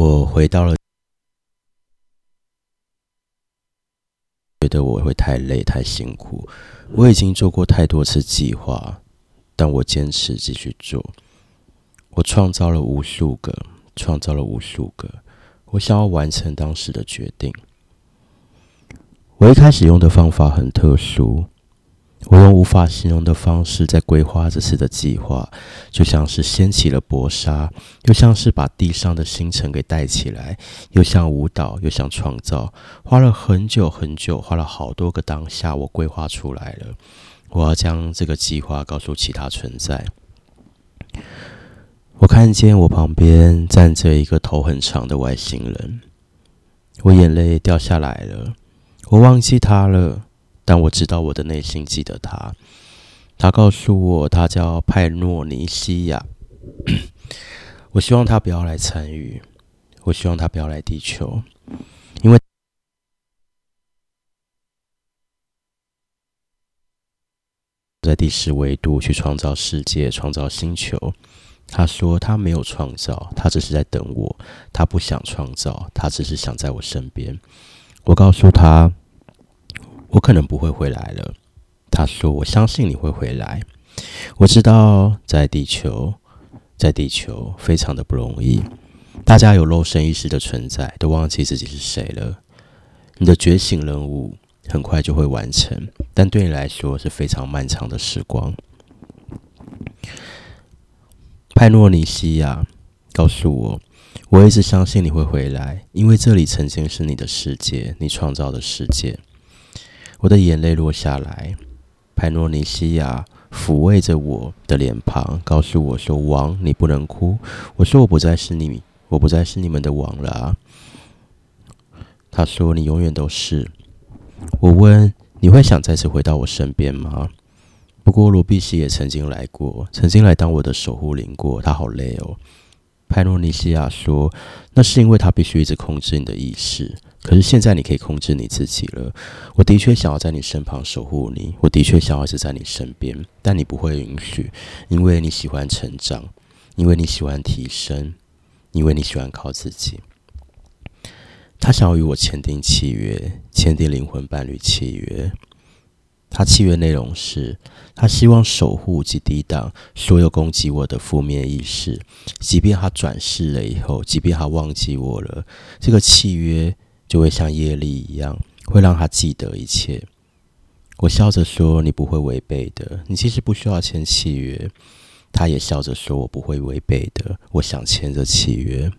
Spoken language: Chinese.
我回到了，觉得我会太累、太辛苦。我已经做过太多次计划，但我坚持继续做。我创造了无数个，创造了无数个。我想要完成当时的决定。我一开始用的方法很特殊。我用无法形容的方式在规划这次的计划，就像是掀起了薄纱，又像是把地上的星辰给带起来，又像舞蹈，又像创造。花了很久很久，花了好多个当下，我规划出来了。我要将这个计划告诉其他存在。我看见我旁边站着一个头很长的外星人，我眼泪掉下来了。我忘记他了。但我知道我的内心记得他，他告诉我他叫派诺尼西亚。我希望他不要来参与，我希望他不要来地球，因为在第十维度去创造世界、创造星球。他说他没有创造，他只是在等我，他不想创造，他只是想在我身边。我告诉他。我可能不会回来了，他说：“我相信你会回来。”我知道，在地球，在地球非常的不容易。大家有肉身意识的存在，都忘记自己是谁了。你的觉醒任务很快就会完成，但对你来说是非常漫长的时光。派诺尼西亚告诉我：“我一直相信你会回来，因为这里曾经是你的世界，你创造的世界。”我的眼泪落下来，派诺尼西亚抚慰着我的脸庞，告诉我说：“王，你不能哭。”我说：“我不再是你，我不再是你们的王了啊。”他说：“你永远都是。”我问：“你会想再次回到我身边吗？”不过罗碧西也曾经来过，曾经来当我的守护灵过。他好累哦。派诺尼西亚说：“那是因为他必须一直控制你的意识。”可是现在你可以控制你自己了。我的确想要在你身旁守护你，我的确想要一直在你身边，但你不会允许，因为你喜欢成长，因为你喜欢提升，因为你喜欢靠自己。他想要与我签订契约，签订灵魂伴侣契约。他契约内容是，他希望守护及抵挡所有攻击我的负面意识，即便他转世了以后，即便他忘记我了，这个契约。就会像业力一样，会让他记得一切。我笑着说：“你不会违背的，你其实不需要签契约。”他也笑着说：“我不会违背的，我想签这契约。”